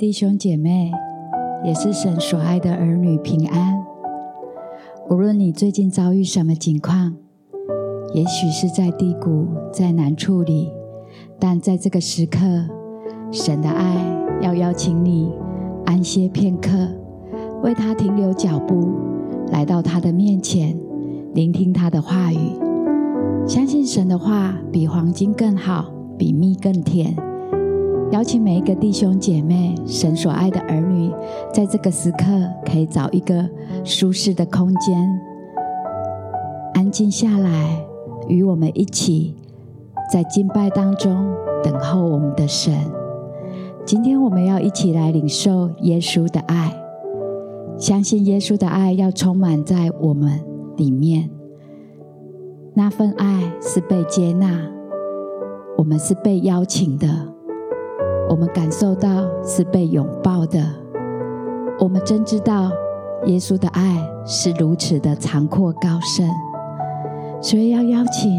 弟兄姐妹，也是神所爱的儿女平安。无论你最近遭遇什么境况，也许是在低谷、在难处里，但在这个时刻，神的爱要邀请你安歇片刻，为他停留脚步，来到他的面前，聆听他的话语。相信神的话比黄金更好，比蜜更甜。邀请每一个弟兄姐妹，神所爱的儿女，在这个时刻可以找一个舒适的空间，安静下来，与我们一起在敬拜当中等候我们的神。今天我们要一起来领受耶稣的爱，相信耶稣的爱要充满在我们里面。那份爱是被接纳，我们是被邀请的。我们感受到是被拥抱的，我们真知道耶稣的爱是如此的长阔高深，所以要邀请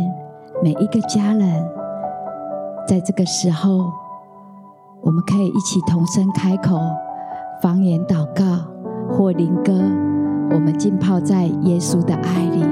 每一个家人，在这个时候，我们可以一起同声开口，方言祷告或灵歌，我们浸泡在耶稣的爱里。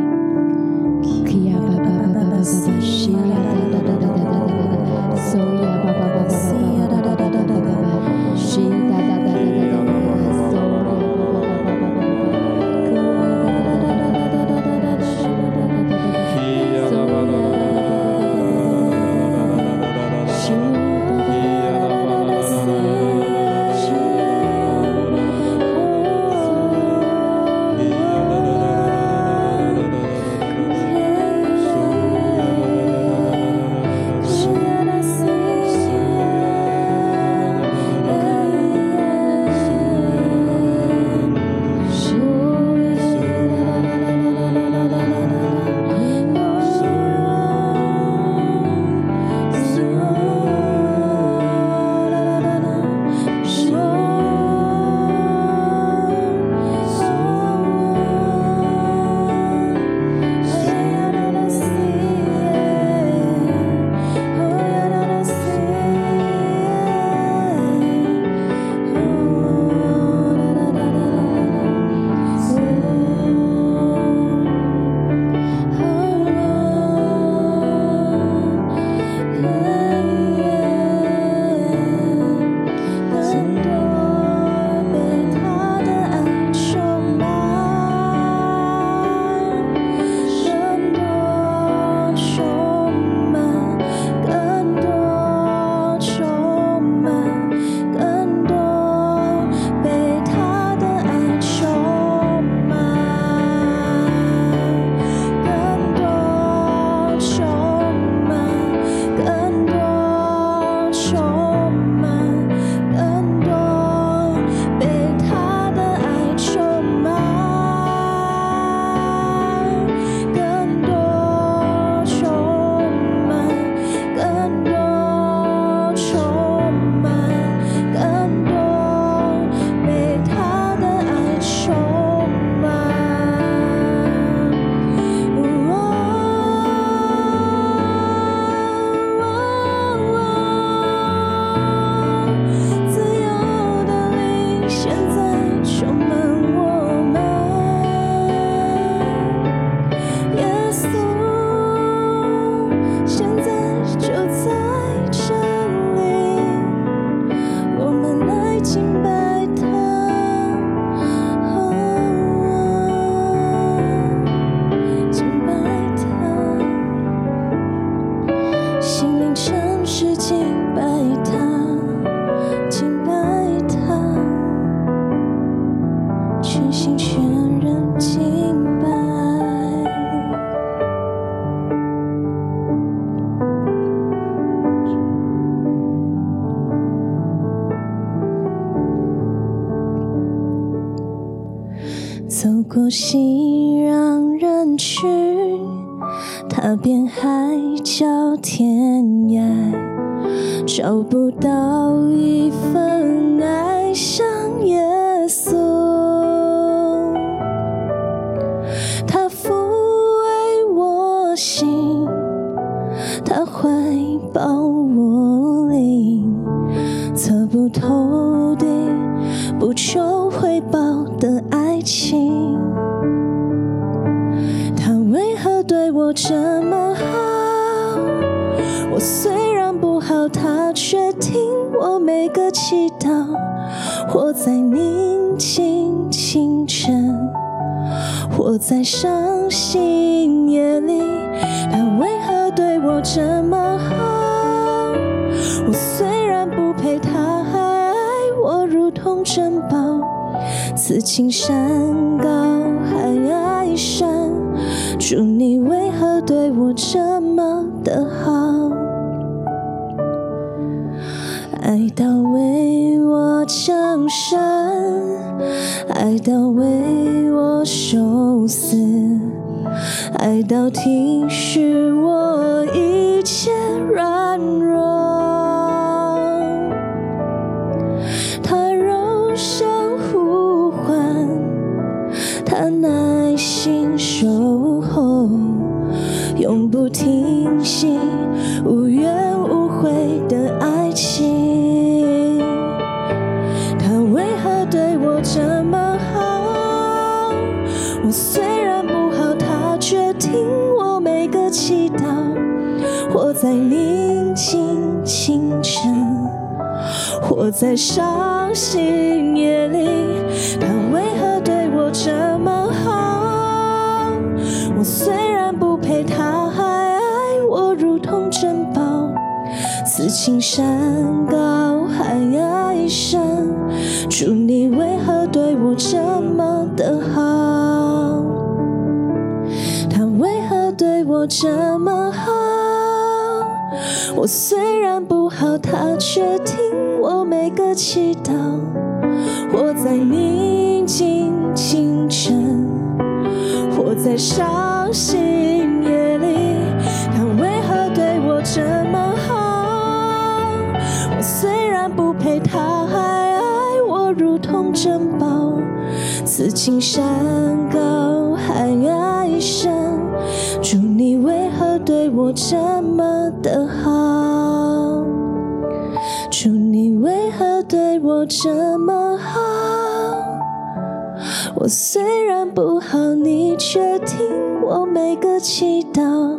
心，他怀抱我，泪，测不透的，不求回报的爱情。他为何对我这么好？我虽然不好，他却听我每个祈祷。活在宁静清晨。我在伤心夜里，他为何对我这么好？我虽然不配，他还爱我如同珍宝。此情山高海爱山，主你为何对我这么的好？爱到为我降生，爱到为我受死，爱到体恤我一切软弱。他柔声呼唤，他耐心守候永不停息，无怨宁静清晨，活在伤心夜里。他为何对我这么好？我虽然不配他还爱我如同珍宝。此情山高海爱深，主你为何对我这么的好？他为何对我这么好？我虽然不好，他却听我每个祈祷。活在宁静清晨，活在伤心夜里，他为何对我这么好？我虽然不配他还爱我如同珍宝，此情山高海爱深，主你为何对我这么的好？主你为何对我这么好？我虽然不好，你却听我每个祈祷，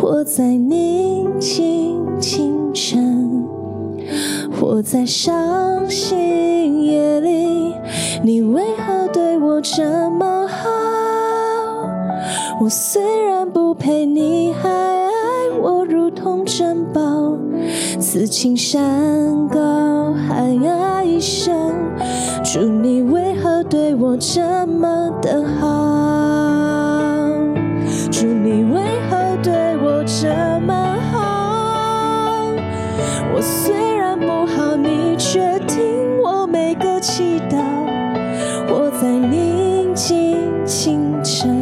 活在宁静清晨。活在伤心夜里，你为何对我这么好？我虽然不配，你还爱我如同珍宝。此情山高海爱深，主你为何对我这么的好？主你为何对我这么好？我虽然不好。你却听我每个祈祷，活在宁静清晨，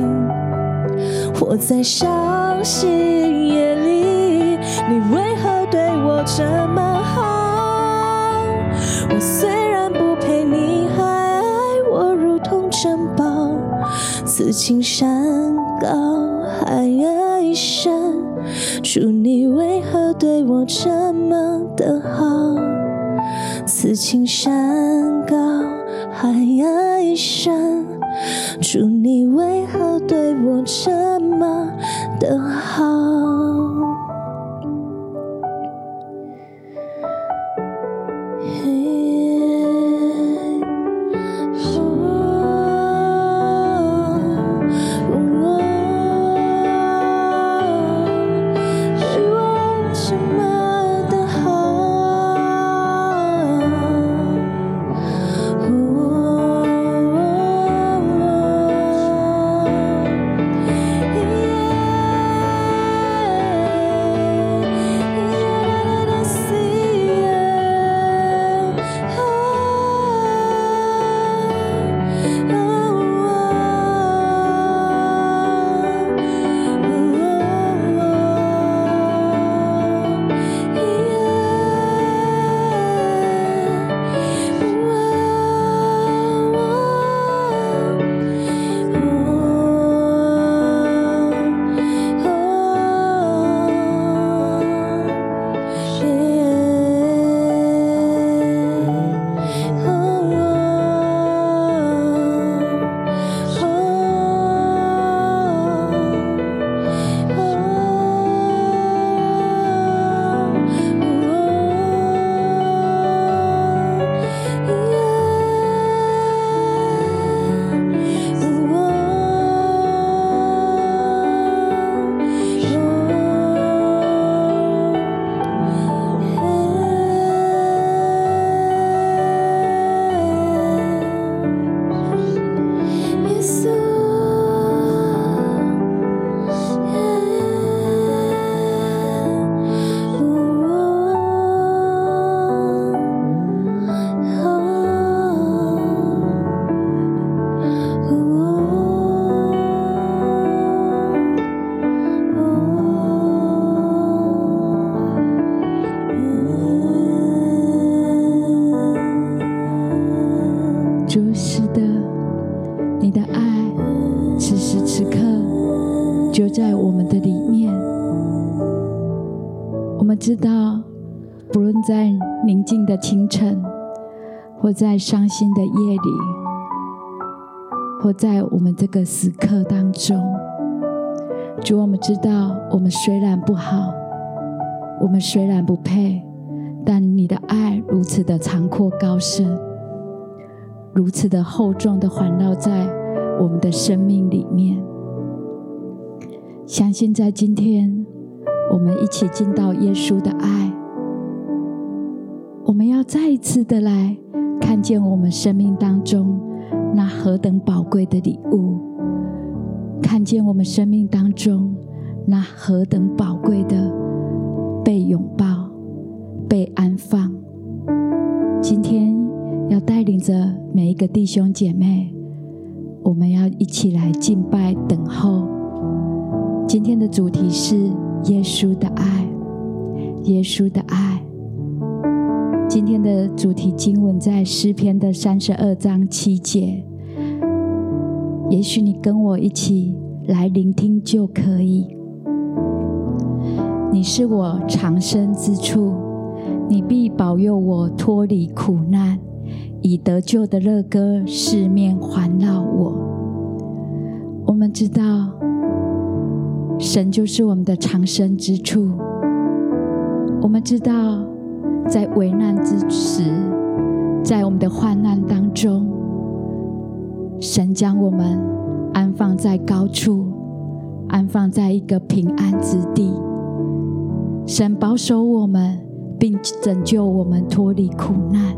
我在伤心夜里。你为何对我这么好？我虽然不配，你还爱我如同珍宝。此情山高海爱深，主你为何对我这么的好？此情山高海爱深，主你为何对我这么的好？在宁静的清晨，或在伤心的夜里，或在我们这个时刻当中，主，我们知道，我们虽然不好，我们虽然不配，但你的爱如此的长阔高深，如此的厚重的环绕在我们的生命里面。相信在今天，我们一起进到耶稣的爱，我们要再一次的来看见我们生命当中那何等宝贵的礼物，看见我们生命当中那何等宝贵的被拥抱、被安放。今天要带领着每一个弟兄姐妹，我们要一起来敬拜、等候。今天的主题是耶稣的爱，耶稣的爱。今天的主题经文在诗篇的三十二章七节。也许你跟我一起来聆听就可以。你是我藏身之处，你必保佑我脱离苦难，以得救的乐歌四面环绕我。我们知道。神就是我们的藏身之处。我们知道，在危难之时，在我们的患难当中，神将我们安放在高处，安放在一个平安之地。神保守我们，并拯救我们脱离苦难，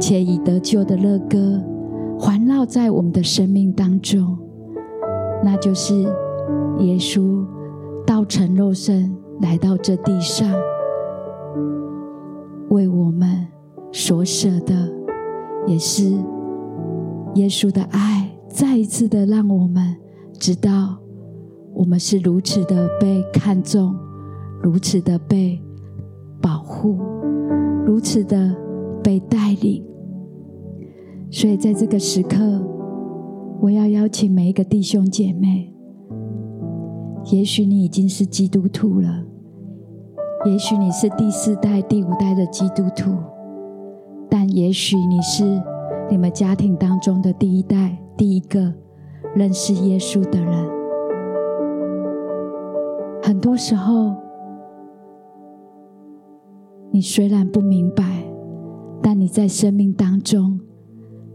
且以得救的乐歌环绕在我们的生命当中，那就是。耶稣道成肉身来到这地上，为我们所舍的，也是耶稣的爱，再一次的让我们知道，我们是如此的被看重，如此的被保护，如此的被带领。所以在这个时刻，我要邀请每一个弟兄姐妹。也许你已经是基督徒了，也许你是第四代、第五代的基督徒，但也许你是你们家庭当中的第一代、第一个认识耶稣的人。很多时候，你虽然不明白，但你在生命当中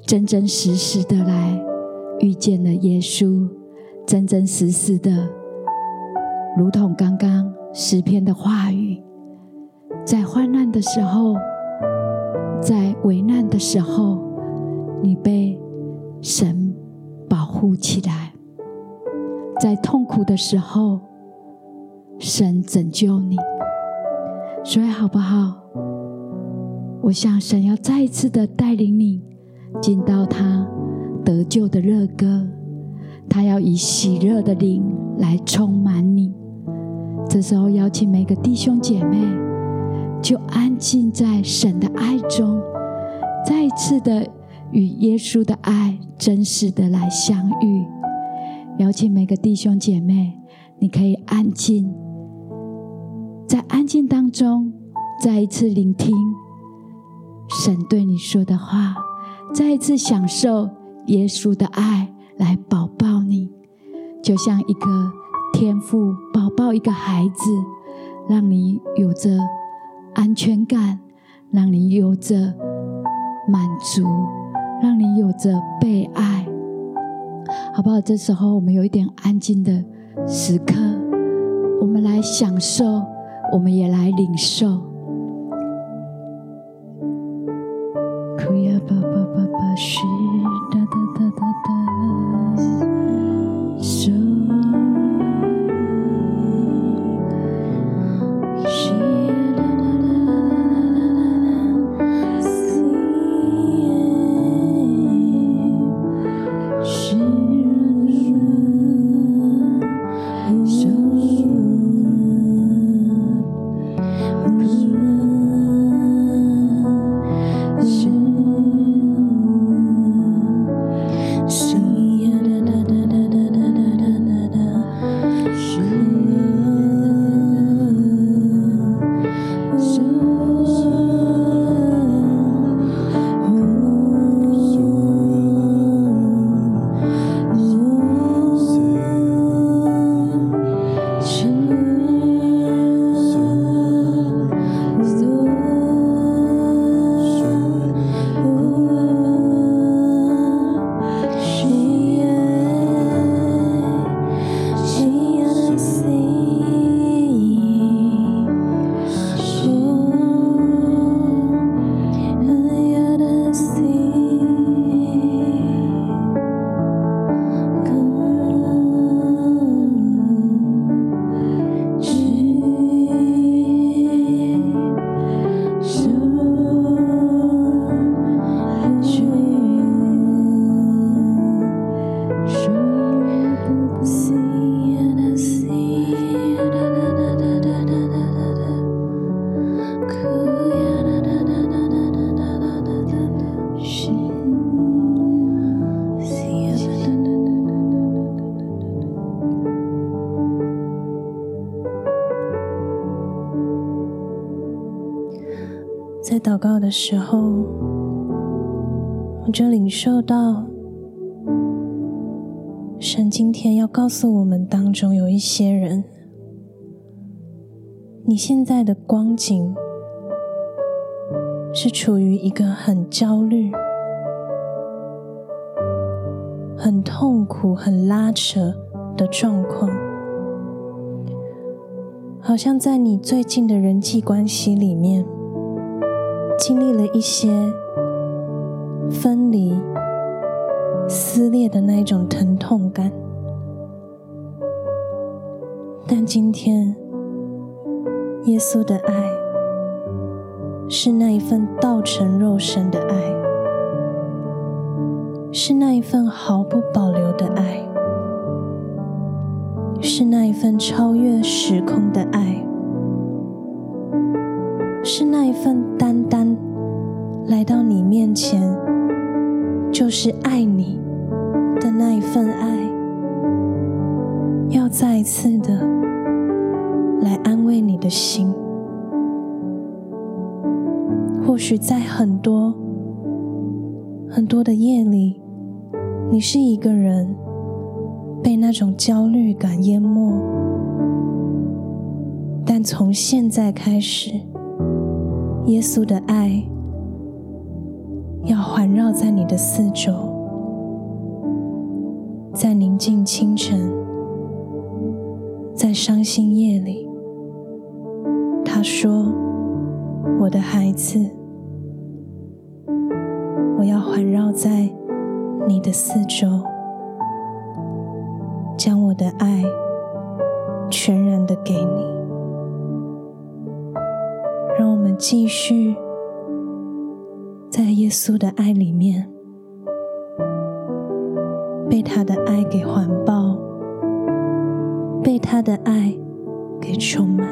真真实实的来遇见了耶稣，真真实实的。如同刚刚诗篇的话语，在患难的时候，在危难的时候，你被神保护起来；在痛苦的时候，神拯救你。所以，好不好？我想神要再一次的带领你进到他得救的热歌，他要以喜乐的灵来充满你。这时候，邀请每个弟兄姐妹，就安静在神的爱中，再一次的与耶稣的爱真实的来相遇。邀请每个弟兄姐妹，你可以安静，在安静当中，再一次聆听神对你说的话，再一次享受耶稣的爱来抱抱你，就像一个。天赋，宝宝一个孩子，让你有着安全感，让你有着满足，让你有着被爱，好不好？这时候我们有一点安静的时刻，我们来享受，我们也来领受。的时候，我就领受到神今天要告诉我们当中有一些人，你现在的光景是处于一个很焦虑、很痛苦、很拉扯的状况，好像在你最近的人际关系里面。经历了一些分离、撕裂的那一种疼痛感，但今天耶稣的爱是那一份道成肉身的爱，是那一份毫不保留的爱，是那一份超越时空的爱。是那一份单单来到你面前，就是爱你的那一份爱，要再一次的来安慰你的心。或许在很多很多的夜里，你是一个人被那种焦虑感淹没，但从现在开始。耶稣的爱要环绕在你的四周，在宁静清晨，在伤心夜里，他说：“我的孩子，我要环绕在你的四周，将我的爱全然的给你。”我们继续在耶稣的爱里面，被他的爱给环抱，被他的爱给充满。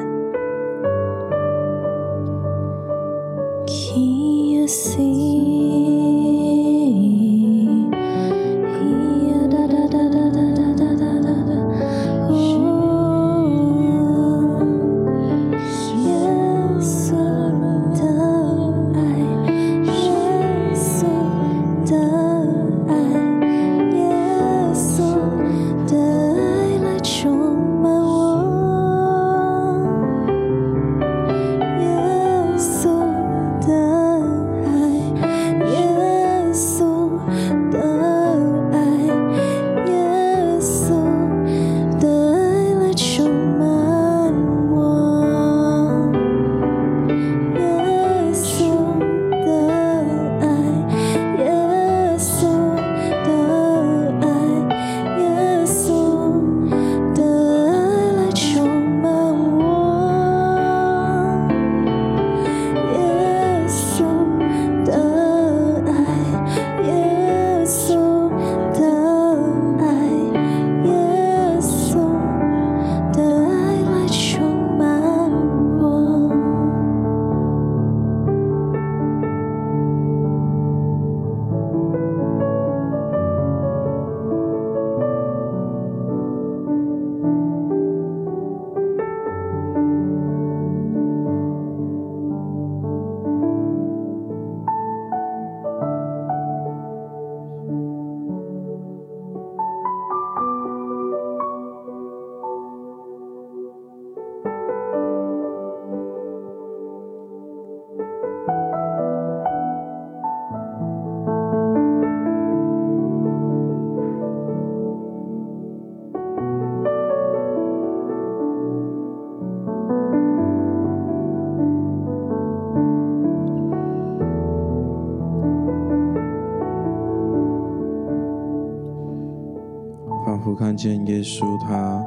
见耶稣，他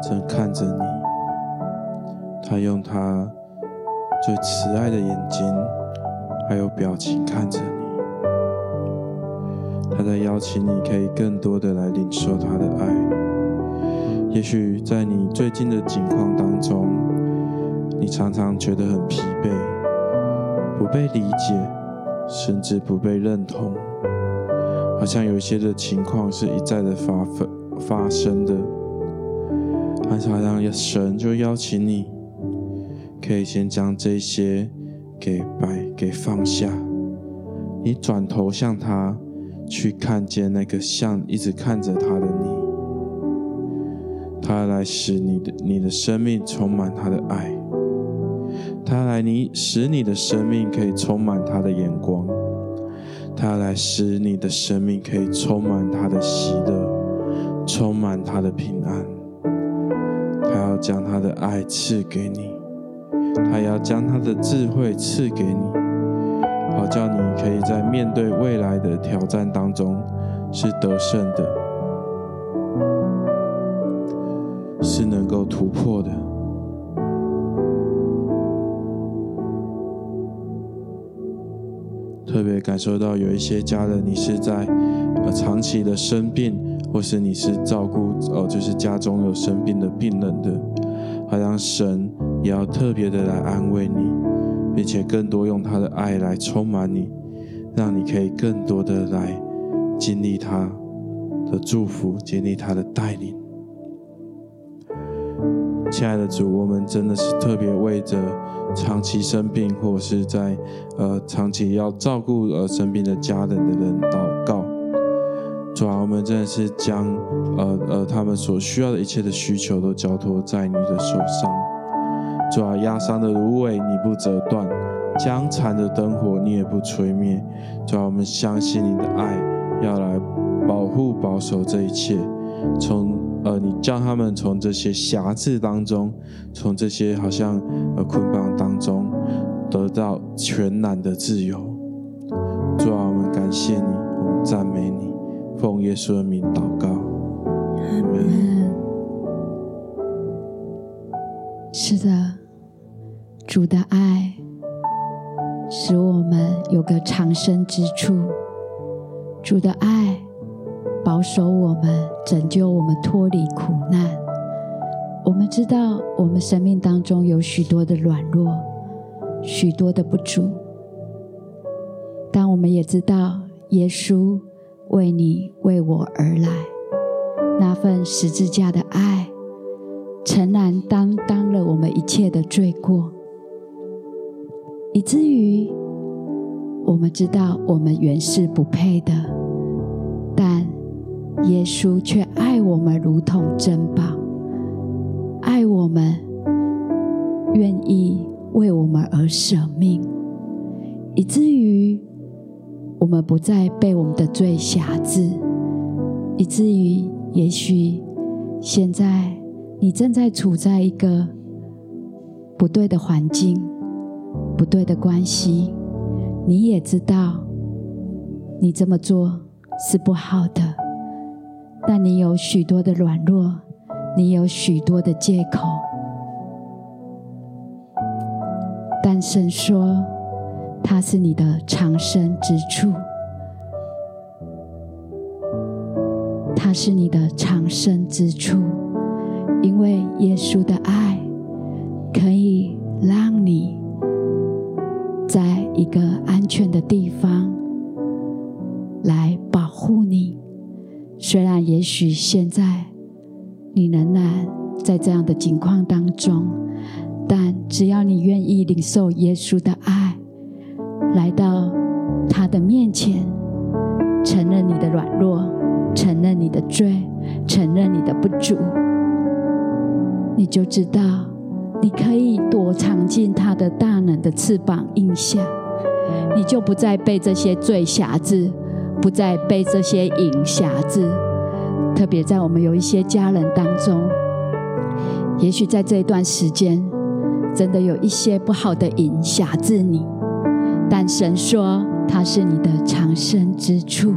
正看着你，他用他最慈爱的眼睛，还有表情看着你，他在邀请你，可以更多的来领受他的爱。也许在你最近的境况当中，你常常觉得很疲惫，不被理解，甚至不被认同，好像有一些的情况是一再的发奋。发生的，好像神就邀请你，可以先将这些给摆给放下，你转头向他去看见那个像一直看着他的你，他来使你的你的生命充满他的爱，他来你使你的生命可以充满他的眼光，他来使你的生命可以充满他的喜乐，充满他的平安，他要将他的爱赐给你。他要将他的智慧赐给你，好叫你可以在面对未来的挑战当中是得胜的，是能够突破的。特别感受到有一些家人，你是在呃长期的生病，或是你是照顾呃就是家中有生病的病人的，好像神。也要特别的来安慰你，并且更多用他的爱来充满你，让你可以更多的来经历他的祝福，经历他的带领。亲爱的主，我们真的是特别为着长期生病或者是在呃长期要照顾呃生病的家人的人祷告。主啊，我们真的是将呃呃他们所需要的一切的需求都交托在你的手上。主啊，压伤的芦苇你不折断，将残的灯火你也不吹灭。主啊，我们相信你的爱要来保护保守这一切，从呃，你叫他们从这些辖制当中，从这些好像呃捆绑当中得到全然的自由。主啊，我们感谢你，我们赞美你，奉耶稣的名祷告，阿门。是的。主的爱使我们有个藏身之处，主的爱保守我们，拯救我们脱离苦难。我们知道，我们生命当中有许多的软弱，许多的不足，但我们也知道，耶稣为你为我而来，那份十字架的爱，诚然担当了我们一切的罪过。以至于我们知道我们原是不配的，但耶稣却爱我们如同珍宝，爱我们，愿意为我们而舍命，以至于我们不再被我们的罪辖制，以至于也许现在你正在处在一个不对的环境。不对的关系，你也知道，你这么做是不好的。但你有许多的软弱，你有许多的借口。但神说，他是你的藏身之处，他是你的藏身之处，因为耶稣的爱可以让你。在一个安全的地方来保护你。虽然也许现在你仍然在这样的境况当中，但只要你愿意领受耶稣的爱，来到他的面前，承认你的软弱，承认你的罪，承认你的不足，你就知道。你可以躲藏进他的大能的翅膀印下，你就不再被这些罪辖制，不再被这些影辖制。特别在我们有一些家人当中，也许在这一段时间，真的有一些不好的影辖制你，但神说他是你的藏身之处，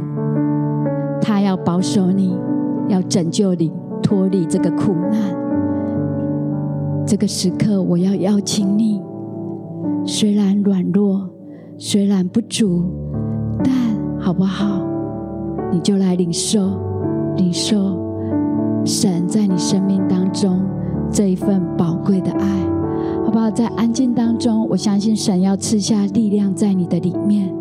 他要保守你，要拯救你，脱离这个苦难。这个时刻，我要邀请你，虽然软弱，虽然不足，好不好？你就来领受，领受神在你生命当中这一份宝贵的爱，好不好？在安静当中，我相信神要赐下力量在你的里面。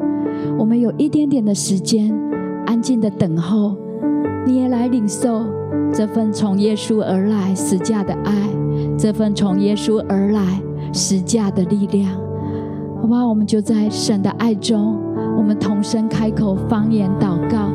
我们有一点点的时间，安静的等候，你也来领受这份从耶稣而来十架的爱。这份从耶稣而来十架的力量，好不好？我们就在神的爱中，我们同声开口方言祷告。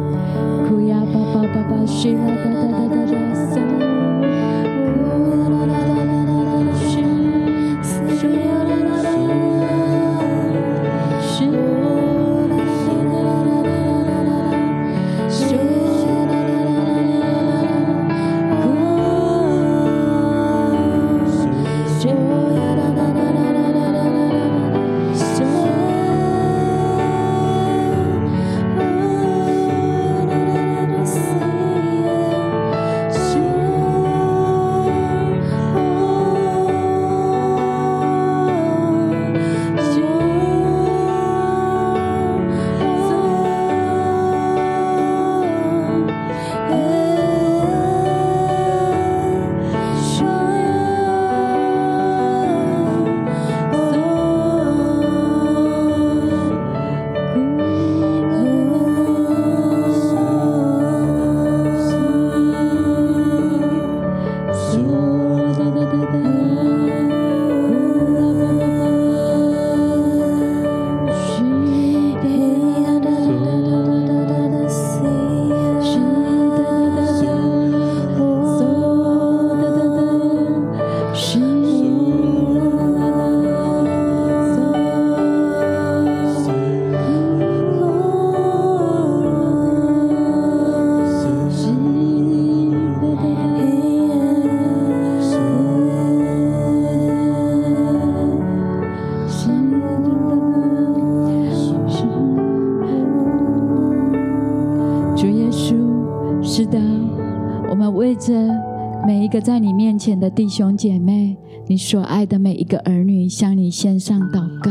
前的弟兄姐妹，你所爱的每一个儿女，向你献上祷告。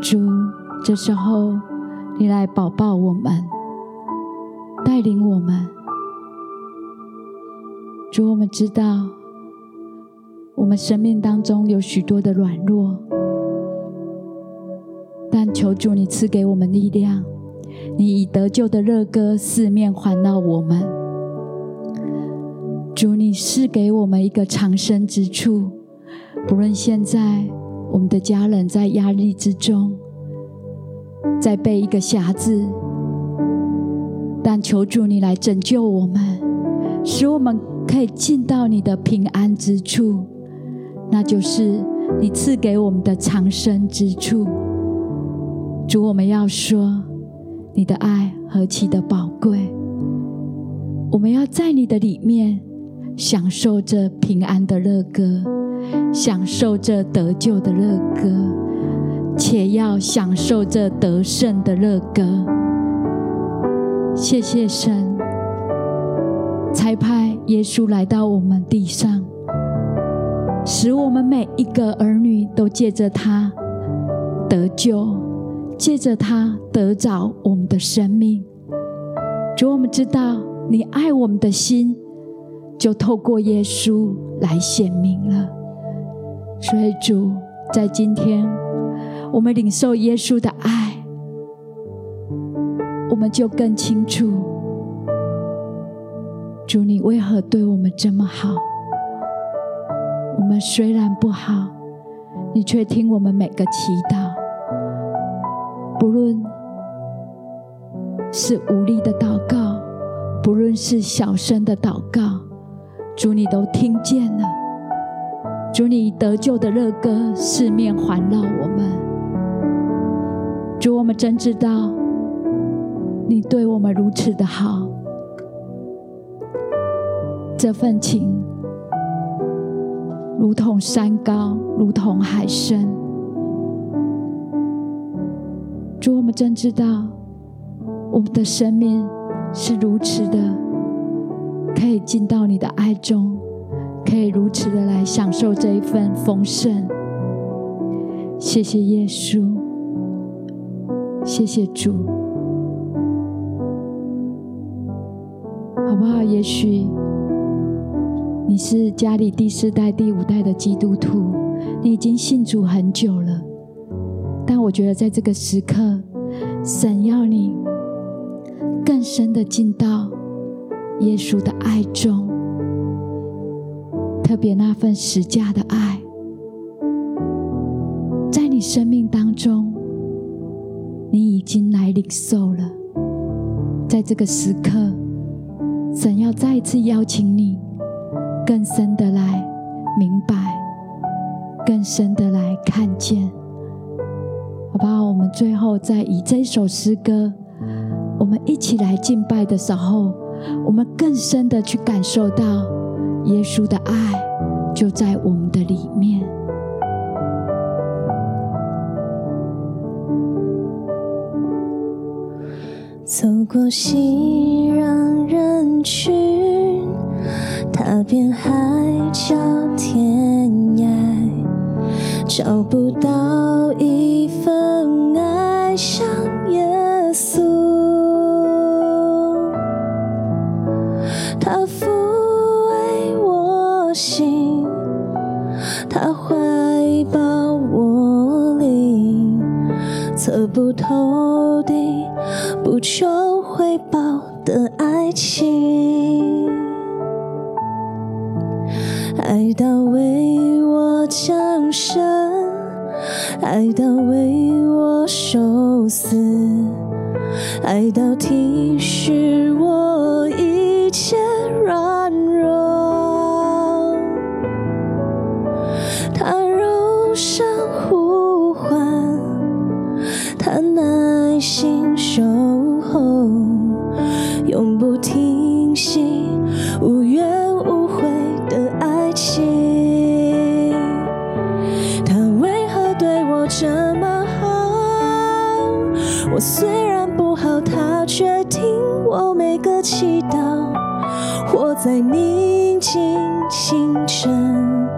主，这时候你来保抱我们，带领我们。主，我们知道我们生命当中有许多的软弱，但求主你赐给我们力量，你以得救的热歌四面环绕我们。主，你赐给我们一个藏身之处，不论现在我们的家人在压力之中，在被一个匣子，但求主你来拯救我们，使我们可以进到你的平安之处，那就是你赐给我们的藏身之处。主，我们要说，你的爱何其的宝贵，我们要在你的里面。享受着平安的乐歌，享受着得救的乐歌，且要享受着得胜的乐歌。谢谢神，才派耶稣来到我们地上，使我们每一个儿女都借着他得救，借着他得着我们的生命。主，我们知道你爱我们的心。就透过耶稣来显明了，所以主在今天，我们领受耶稣的爱，我们就更清楚，主你为何对我们这么好。我们虽然不好，你却听我们每个祈祷，不论是无力的祷告，不论是小声的祷告。主，你都听见了。主，你得救的热歌四面环绕我们。主，我们真知道你对我们如此的好，这份情如同山高，如同海深。主，我们真知道我们的生命是如此的。可以进到你的爱中，可以如此的来享受这一份丰盛。谢谢耶稣，谢谢主，好不好？也许你是家里第四代、第五代的基督徒，你已经信主很久了，但我觉得在这个时刻，神要你更深的进到。耶稣的爱中，特别那份实价的爱，在你生命当中，你已经来领受了。在这个时刻，神要再一次邀请你，更深的来明白，更深的来看见，好不好？我们最后再以这首诗歌，我们一起来敬拜的时候，我们更深的去感受到耶稣的爱就在我们的里面。走过熙攘人群，踏遍海角天涯，找不到一不透的。不求回报的爱情，爱到为我降生，爱到为我受死，爱到体恤我虽然不好，他却听我每个祈祷。活在宁静清晨，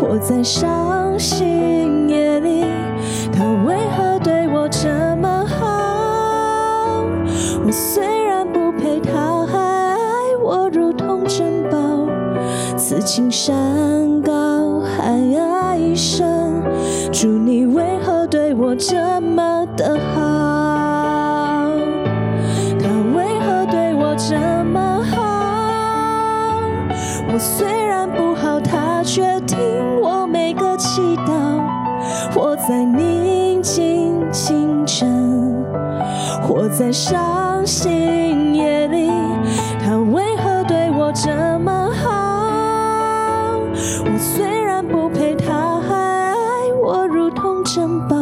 活在伤心夜里，他为何对我这么好？我虽青山高海深，主你为何对我这么的好？在宁静清晨，活在伤心夜里，他为何对我这么好？我虽然不配，他还爱我如同珍宝。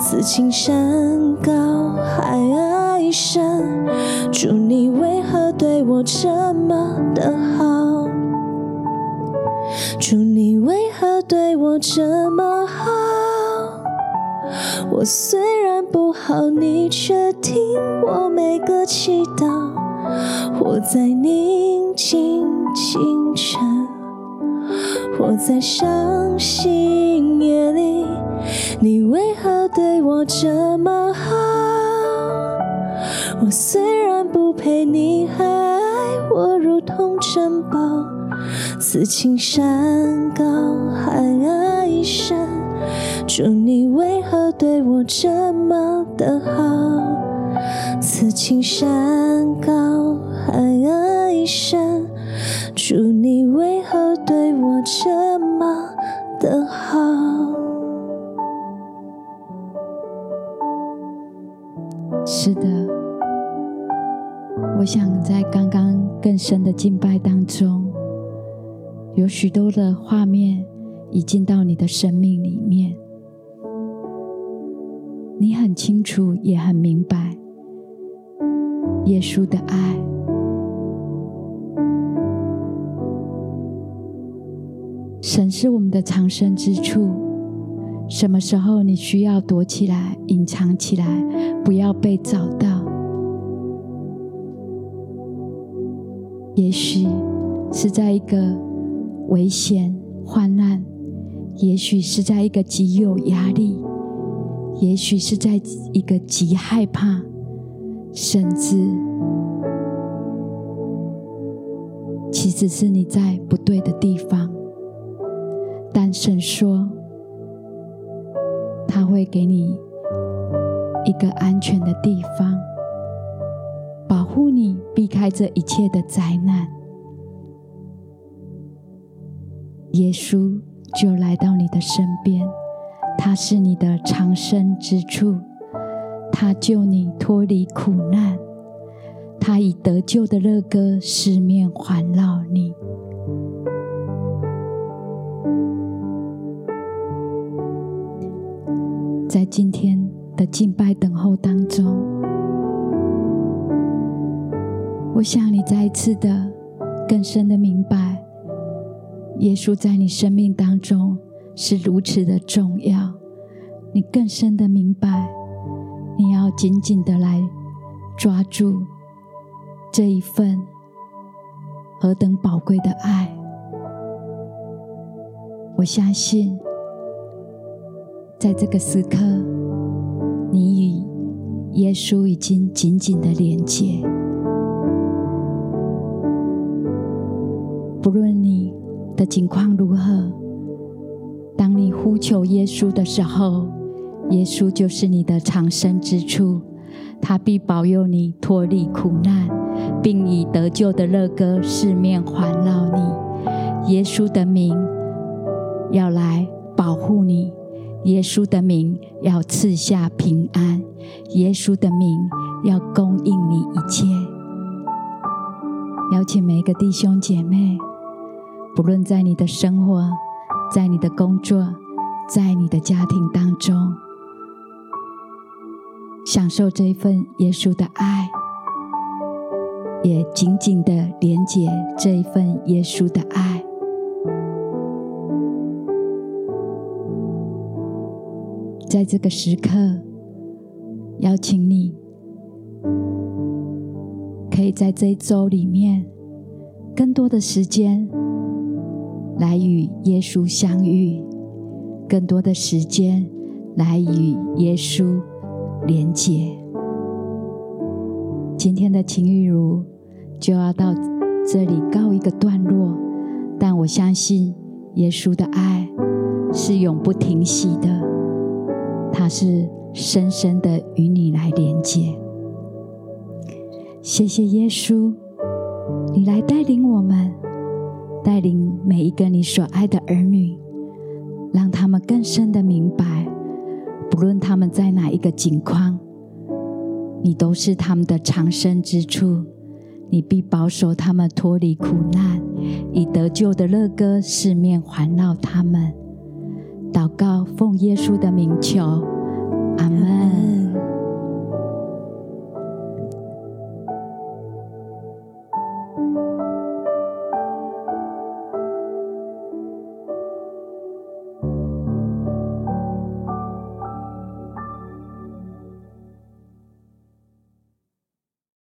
此情山高海深，主你为何对我这么的好？主你为何对我这么好？我虽然不好，你却听我每个祈祷。活在宁静清晨。活在伤心夜里，你为何对我这么好？我虽然不配，你还爱我如同珍宝。此情山高海爱深，祝你为何对我这么的好？此情山高海爱深。祝，你为何对我这么的好？是的，我想在刚刚更深的敬拜当中，有许多的画面已进到你的生命里面，你很清楚，也很明白耶稣的爱。神是我们的藏身之处，什么时候你需要躲起来、隐藏起来，不要被找到？也许是在一个危险、患难，也许是在一个极有压力，也许是在一个极害怕，甚至其实是你在不对的地方。但神说，他会给你一个安全的地方，保护你，避开这一切的灾难。耶稣就来到你的身边，他是你的藏身之处，他救你脱离苦难，他以得救的乐歌四面环绕你。在今天的敬拜等候当中，我想你再一次的更深的明白，耶稣在你生命当中是如此的重要。你更深的明白，你要紧紧的来抓住这一份何等宝贵的爱。我相信，在这个时刻，你与耶稣已经紧紧的连接。不论你的境况如何，当你呼求耶稣的时候，耶稣就是你的藏身之处，他必保佑你脱离苦难，并以得救的乐歌四面环绕你。耶稣的名要来保护你，耶稣的名要赐下平安，耶稣的名要供应你一切。邀请每一个弟兄姐妹，不论在你的生活，在你的工作，在你的家庭当中。享受这一份耶稣的爱，也紧紧的连接这一份耶稣的爱。在这个时刻，邀请你，可以在这一周里面，更多的时间来与耶稣相遇，更多的时间来与耶稣。连结，今天的情玉如就要到这里告一个段落，但我相信耶稣的爱是永不停息的，他是深深的与你来连接。谢谢耶稣，你来带领我们，带领每一个你所爱的儿女，让他们更深的明白。不论他们在哪一个境况，你都是他们的藏身之处，你必保守他们脱离苦难，以得救的乐歌四面环绕他们。祷告，奉耶稣的名求，阿门。